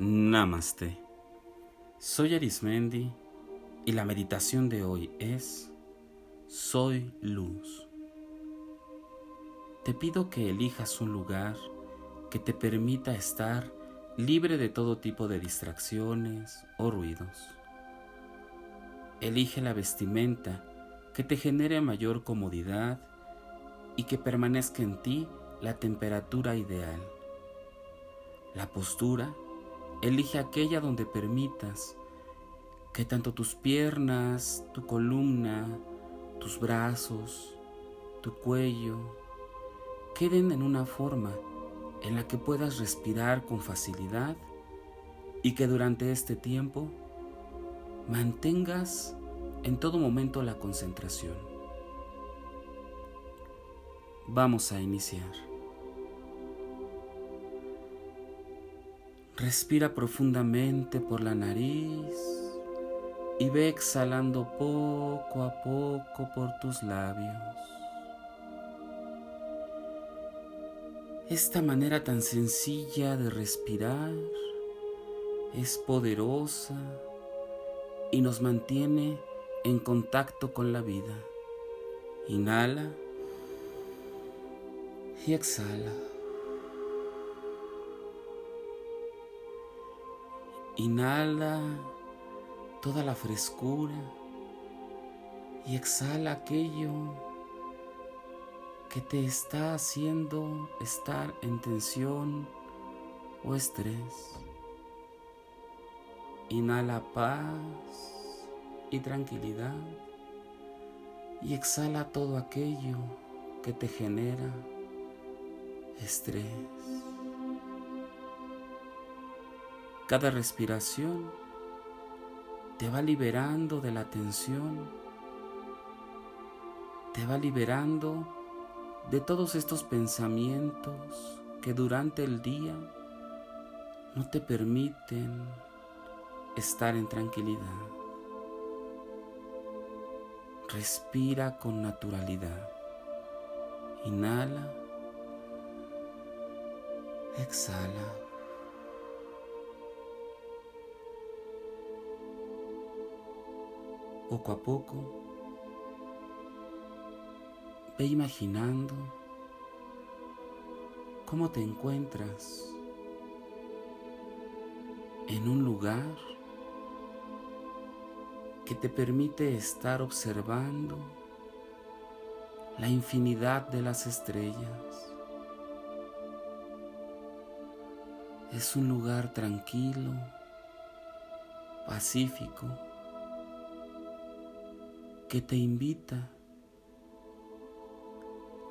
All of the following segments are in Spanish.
Namaste. Soy Arismendi y la meditación de hoy es Soy luz. Te pido que elijas un lugar que te permita estar libre de todo tipo de distracciones o ruidos. Elige la vestimenta que te genere mayor comodidad y que permanezca en ti la temperatura ideal. La postura Elige aquella donde permitas que tanto tus piernas, tu columna, tus brazos, tu cuello queden en una forma en la que puedas respirar con facilidad y que durante este tiempo mantengas en todo momento la concentración. Vamos a iniciar. Respira profundamente por la nariz y ve exhalando poco a poco por tus labios. Esta manera tan sencilla de respirar es poderosa y nos mantiene en contacto con la vida. Inhala y exhala. Inhala toda la frescura y exhala aquello que te está haciendo estar en tensión o estrés. Inhala paz y tranquilidad y exhala todo aquello que te genera estrés. Cada respiración te va liberando de la tensión, te va liberando de todos estos pensamientos que durante el día no te permiten estar en tranquilidad. Respira con naturalidad. Inhala. Exhala. Poco a poco, ve imaginando cómo te encuentras en un lugar que te permite estar observando la infinidad de las estrellas. Es un lugar tranquilo, pacífico, que te invita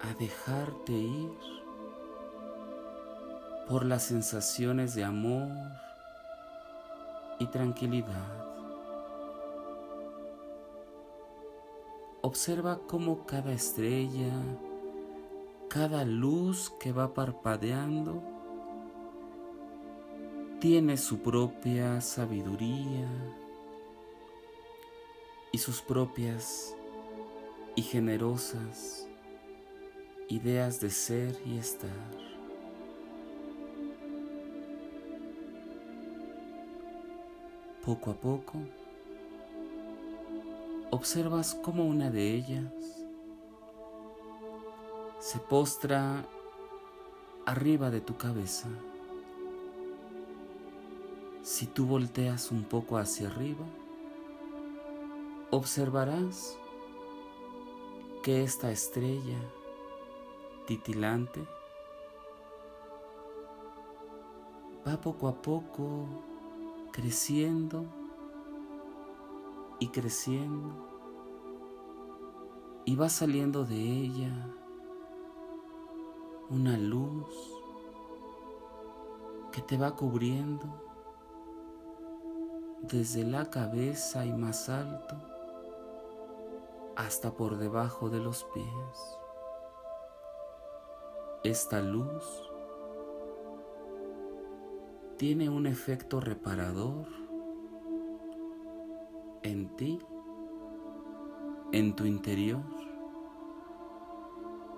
a dejarte ir por las sensaciones de amor y tranquilidad. Observa cómo cada estrella, cada luz que va parpadeando, tiene su propia sabiduría, y sus propias y generosas ideas de ser y estar. Poco a poco, observas cómo una de ellas se postra arriba de tu cabeza. Si tú volteas un poco hacia arriba, observarás que esta estrella titilante va poco a poco creciendo y creciendo y va saliendo de ella una luz que te va cubriendo desde la cabeza y más alto hasta por debajo de los pies. Esta luz tiene un efecto reparador en ti, en tu interior,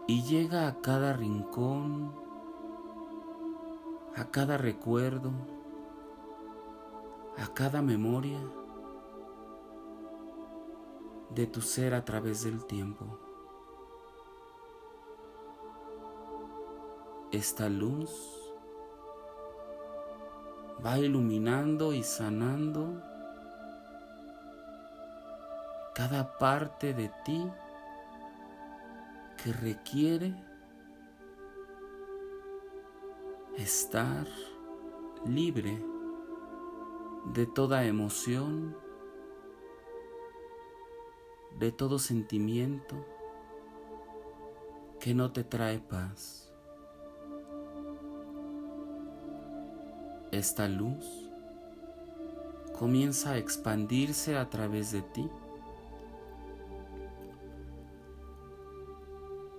y llega a cada rincón, a cada recuerdo, a cada memoria de tu ser a través del tiempo. Esta luz va iluminando y sanando cada parte de ti que requiere estar libre de toda emoción, de todo sentimiento que no te trae paz. Esta luz comienza a expandirse a través de ti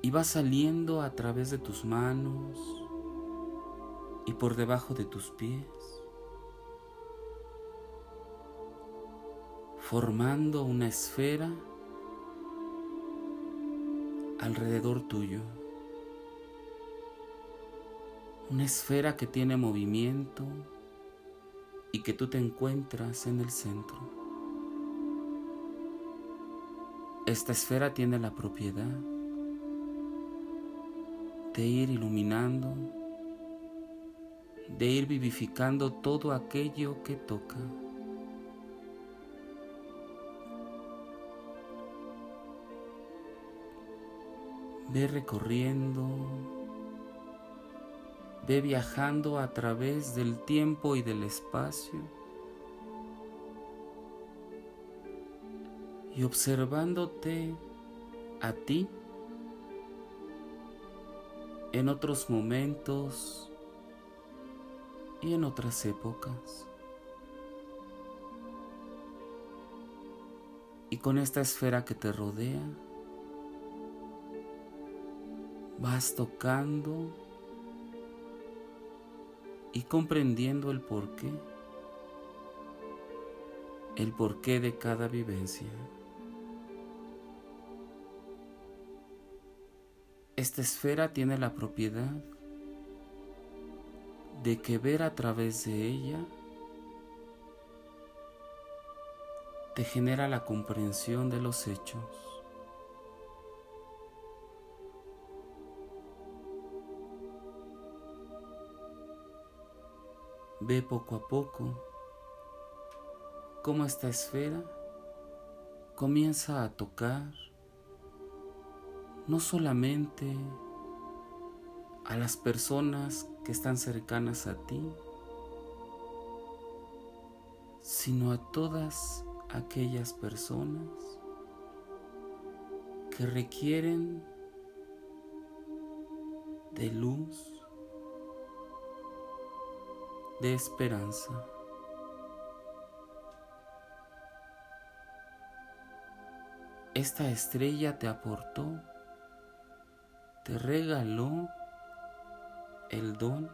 y va saliendo a través de tus manos y por debajo de tus pies, formando una esfera alrededor tuyo. Una esfera que tiene movimiento y que tú te encuentras en el centro. Esta esfera tiene la propiedad de ir iluminando, de ir vivificando todo aquello que toca. Ve recorriendo, ve viajando a través del tiempo y del espacio y observándote a ti en otros momentos y en otras épocas. Y con esta esfera que te rodea, vas tocando y comprendiendo el porqué, el porqué de cada vivencia. Esta esfera tiene la propiedad de que ver a través de ella te genera la comprensión de los hechos. Ve poco a poco cómo esta esfera comienza a tocar no solamente a las personas que están cercanas a ti, sino a todas aquellas personas que requieren de luz, de esperanza. Esta estrella te aportó te regaló el don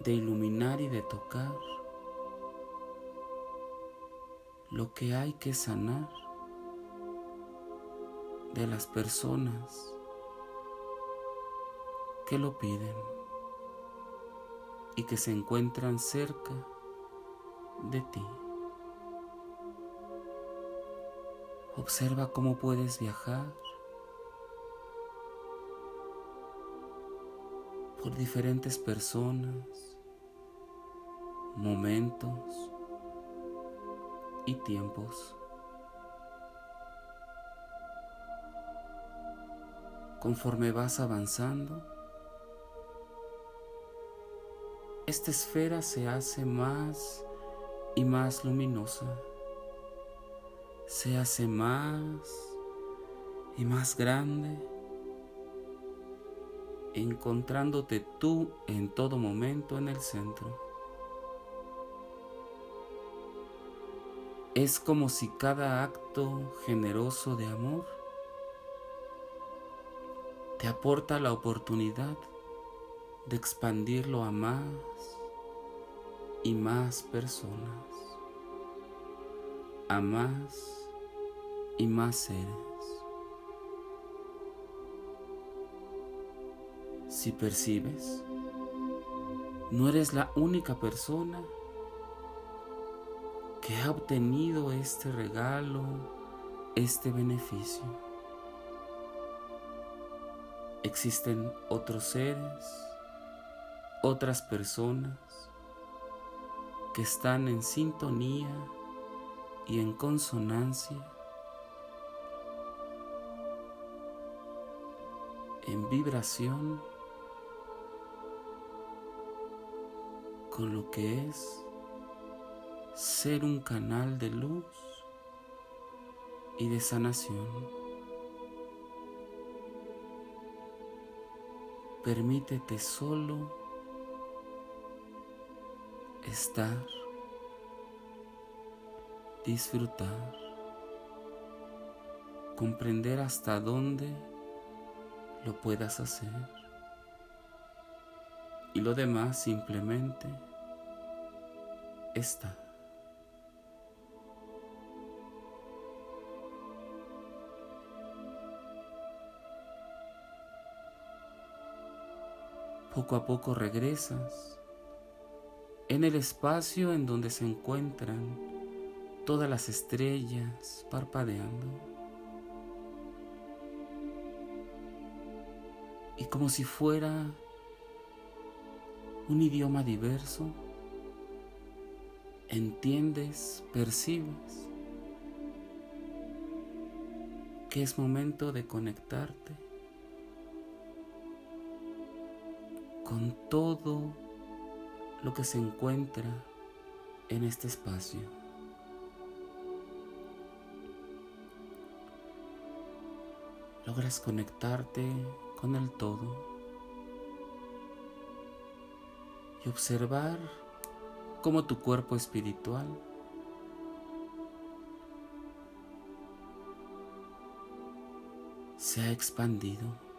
de iluminar y de tocar lo que hay que sanar de las personas que lo piden y que se encuentran cerca de ti. Observa cómo puedes viajar por diferentes personas, momentos y tiempos. Conforme vas avanzando, esta esfera se hace más y más luminosa, se hace más y más grande encontrándote tú en todo momento en el centro. Es como si cada acto generoso de amor te aporta la oportunidad de expandirlo a más y más personas, a más y más seres. Si percibes no eres la única persona que ha obtenido este regalo, este beneficio. Existen otros seres, otras personas que están en sintonía y en consonancia, en vibración con lo que es ser un canal de luz y de sanación. Permítete solo estar, disfrutar, comprender hasta dónde lo puedas hacer y lo demás simplemente está. Poco a poco regresas en el espacio en donde se encuentran todas las estrellas parpadeando. Y como si fuera un idioma diverso, entiendes, percibes que es momento de conectarte con todo lo que se encuentra en este espacio. Logras conectarte con el todo y observar cómo tu cuerpo espiritual se ha expandido.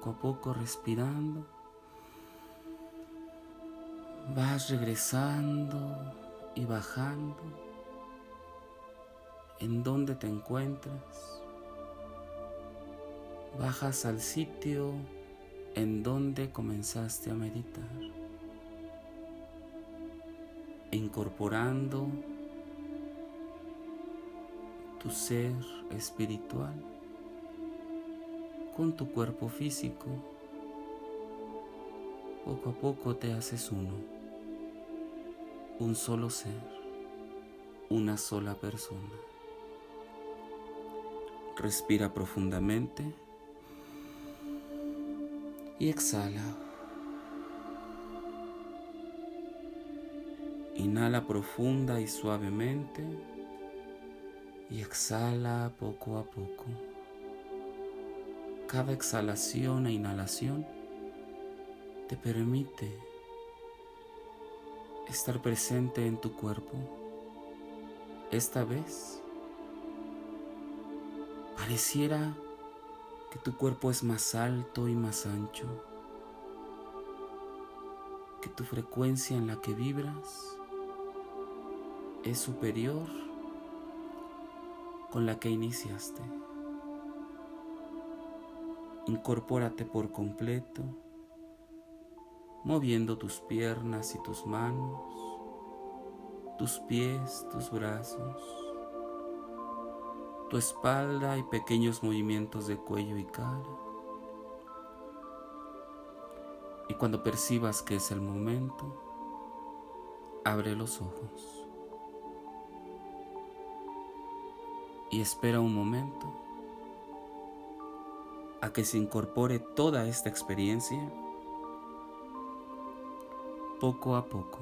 Poco a poco respirando, vas regresando y bajando. En donde te encuentras bajas al sitio en donde comenzaste a meditar, incorporando tu ser espiritual con tu cuerpo físico. Poco a poco te haces uno, un solo ser, una sola persona. Respira profundamente y exhala. Inhala profunda y suavemente y exhala poco a poco. Cada exhalación e inhalación te permite estar presente en tu cuerpo. Esta vez pareciera que tu cuerpo es más alto y más ancho, que tu frecuencia en la que vibras es superior con la que iniciaste. Incorpórate por completo, moviendo tus piernas y tus manos, tus pies, tus brazos tu espalda y pequeños movimientos de cuello y cara. Y cuando percibas que es el momento, abre los ojos y espera un momento a que se incorpore toda esta experiencia poco a poco.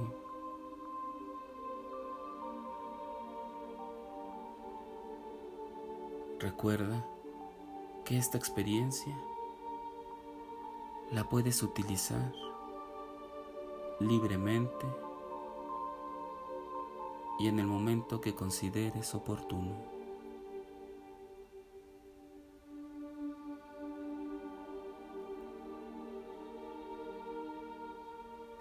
Recuerda que esta experiencia la puedes utilizar libremente y en el momento que consideres oportuno.